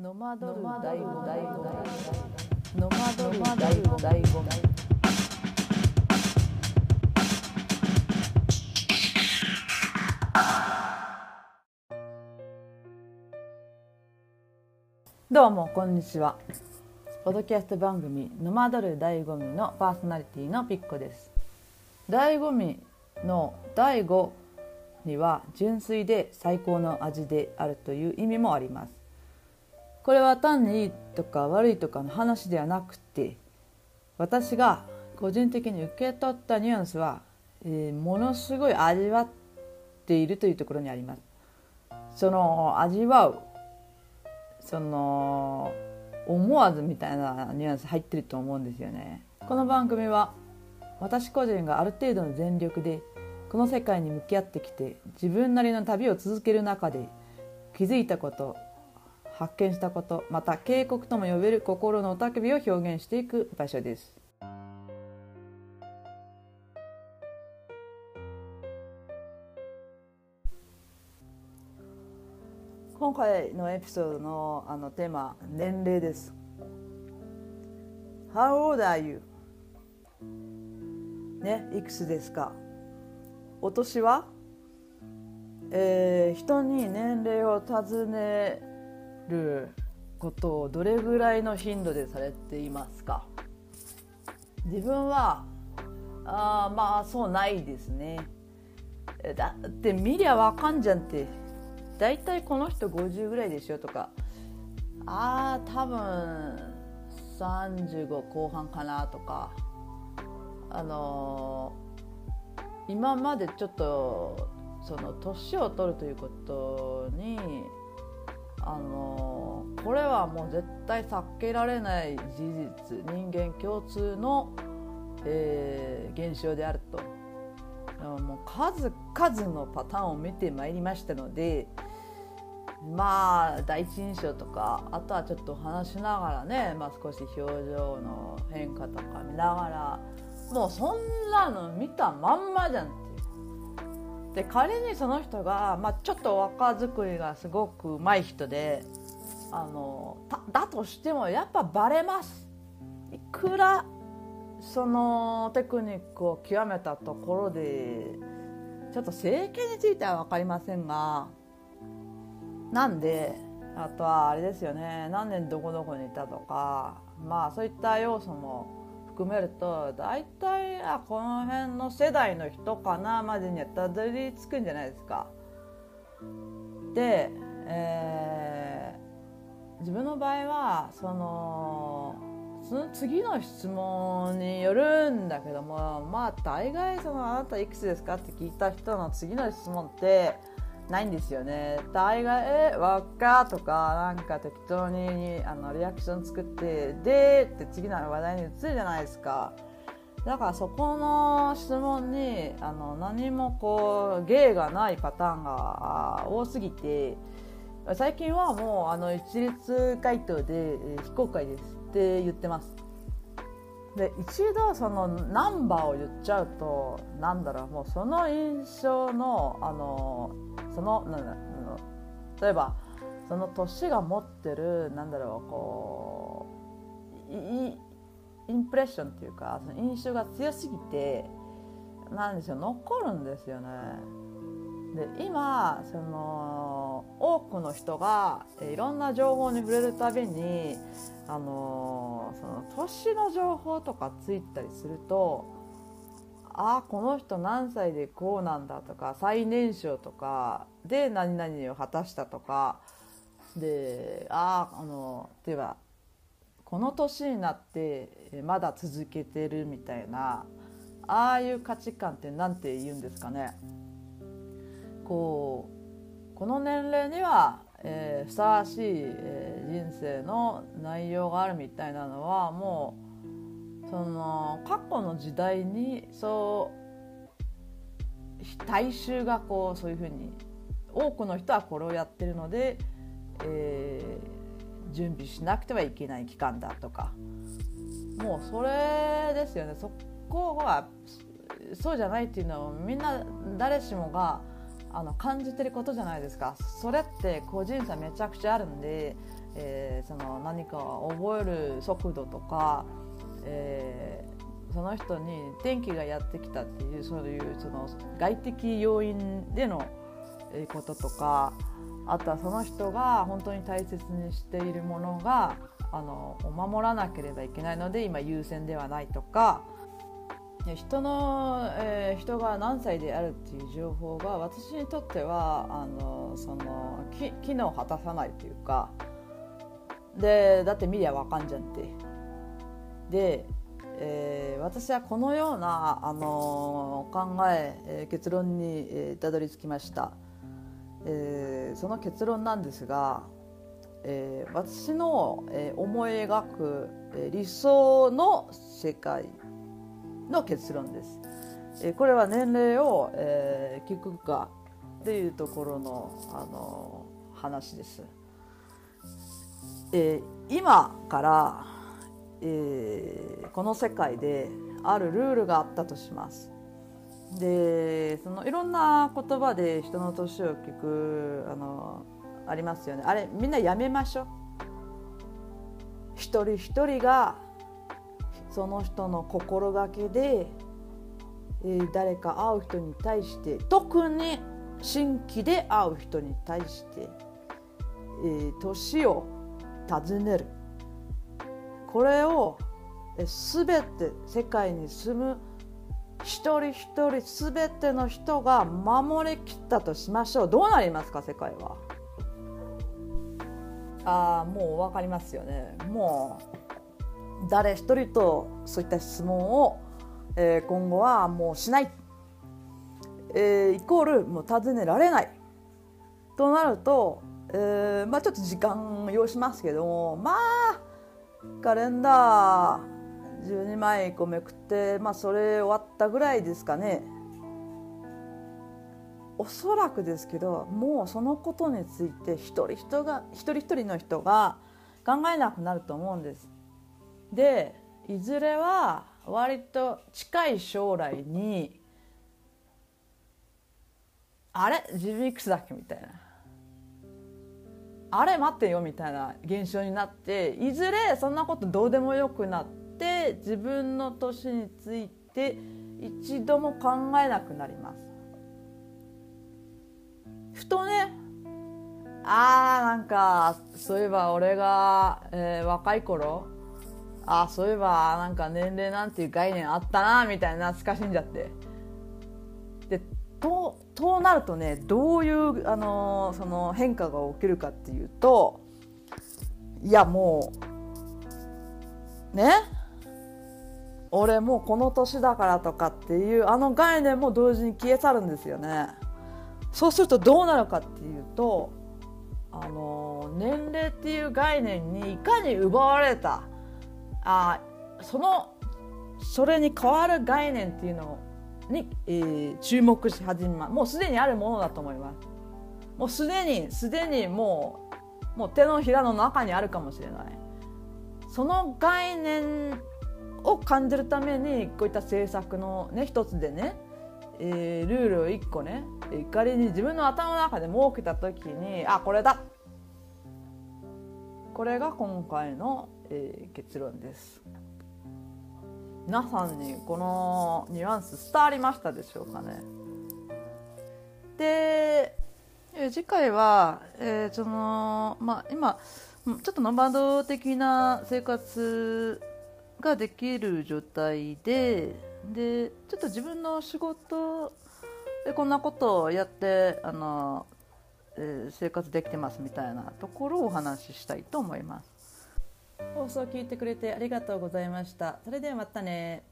ノマドル。大悟大悟ノマドル大悟大悟どうもこんにちは。ポッドキャスト番組「ノマドル醍醐味」のパーソナリティのピッコです。醍醐味の醍醐には純粋で最高の味であるという意味もあります。これは単にいいとか悪いとかの話ではなくて私が個人的に受け取ったニュアンスは、えー、ものすごい味わっているというところにあります。その味わうその思わずみたいなニュアンス入ってると思うんですよね。この番組は私個人がある程度の全力でこの世界に向き合ってきて自分なりの旅を続ける中で気づいたこと発見したことまた警告とも呼べる心の雄たけびを表現していく場所です。今回のエピソードのあのテーマ年齢です。How old are you? ねいくつですか？お年は、えー、人に年齢を尋ねることをどれぐらいの頻度でされていますか？自分はあまあそうないですね。だって見りゃわかんじゃんって大体この人50ぐらいでしょとか。ああ多分35後半かなとか。あのー今までちょっとその年を取るということにあのこれはもう絶対避けられない事実人間共通の、えー、現象であると。もう数々のパターンを見てまいりましたのでまあ第一印象とかあとはちょっと話しながらね、まあ、少し表情の変化とか見ながらもうそんなの見たまんまじゃん。で仮にその人が、まあ、ちょっと若作りがすごくうまい人であのだとしてもやっぱバレます。いくらそのテクニックを極めたところでちょっと整形については分かりませんがなんであとはあれですよね。何年どこどこにいたとかまあそういった要素も含めると大体あこの辺の世代の人かなまでにはたどり着くんじゃないですか。で、えー、自分の場合はそのその次の質問によるんだけどもまあ大概その「あなたいくつですか?」って聞いた人の次の質問ってないんですよね。大概「えわっか」とかなんか適当にあのリアクション作って「で」って次の話題に移るじゃないですか。だからそこの質問にあの何もこう芸がないパターンが多すぎて最近はもうあの一律回答で非公開ですって言ってます。で一度そのナンバーを言っちゃうとなんだろうもうその印象のあのそのなな例えばその年が持ってるなんだろうこうインプレッションっていうかその印象が強すぎてなんでしょう残るんですよね。で今その多くの人がいろんな情報に触れるたびにあのその年の情報とかついたりするとあこの人何歳でこうなんだとか最年少とかで何々を果たしたとかでああの例えばこの年になってまだ続けてるみたいなああいう価値観って何て言うんですかね。こうこの年齢にはえ、ふさわしい、えー、人生の内容があるみたいなのはもうその過去の時代にそう大衆がこうそういうふうに多くの人はこれをやってるので、えー、準備しなくてはいけない期間だとかもうそれですよね。そこはそうじゃないっていうのはみんな誰しもがあの感じてることじゃないですか。それって個人差めちゃくちゃあるんで、えー、その何かを覚える速度とか、えー、その人に天気がやってきたっていうそういうその外的要因でのこととかあとはその人が本当に大切にしているものがあの守らなければいけないので今優先ではないとか。人の、えー、人が何歳であるっていう情報が私にとってはあのその機能を果たさないというか。でだって見りゃ分かんじゃんって。で、えー、私はこのようなあの考ええー、結論に、えー、たどり着きました、えー、その結論なんですが、えー、私の、えー、思い描く、えー、理想の世界の結論です。えこれは年齢を、え聞くかっていうところの、あの話です。え今から、えこの世界であるルールがあったとします。でそのいろんな言葉で人の年を聞くあのありますよね。あれみんなやめましょう。一人一人がその人の心がけで、えー、誰か会う人に対して特に新規で会う人に対して、えー、年を尋ねる。これを全て世界に住む一人一人全ての人が守りきったとしましょう。どうなりますか世界は？ああもう分かりますよね。もう誰一人とそういった質問を、えー、今後はもうしない、えー、イコールもう尋ねられない。となると、えーまあ、ちょっと時間要しますけどもまあカレンダー12枚こうめくって、まあ、それ終わったぐらいですかね。おそらくですけどもうそのことについて一人人が一人一人の人が考えなくなると思うんです。でいずれは割と近い将来にあれ？自分いくつだっけ？みたいな。あれ待ってよみたいな現象になっていずれそんなことどうでもよくなって自分の年について一度も考えなくなります。ふとねあーなんかそういえば俺が、えー、若い頃あそういえばなんか年齢なんていう概念あったなみたいな懐かしんじゃって。ととなるとねどういう、あのその変化が起きるかっていうといやもうね俺もうこの年だからとかっていうあの概念も同時に消え去るんですよね。そうするとどうなるかっていうとあの年齢っていう概念にいかに奪われたあそのそれに変わる概念っていうのに、えー、注目し始めますもうすでにあるものだと思います。もうすでにすでにもうもう手のひらの中にあるかもしれない。その概念を感じるためにこういった政策のね一つでね、えー、ルールを一個ね仮に自分の頭の中で設けた時にあこれだ。これが今回のえー、結論です。皆さんにこのニュアンス伝わりましたでしょうかねで次回は、えー、そのまあ今ちょっとノマド的な生活ができる状態ででちょっと自分の仕事でこんなことをやってあの、えー、生活できてますみたいなところをお話ししたいと思います。放送を聞いてくれてありがとうございました。それではまたね。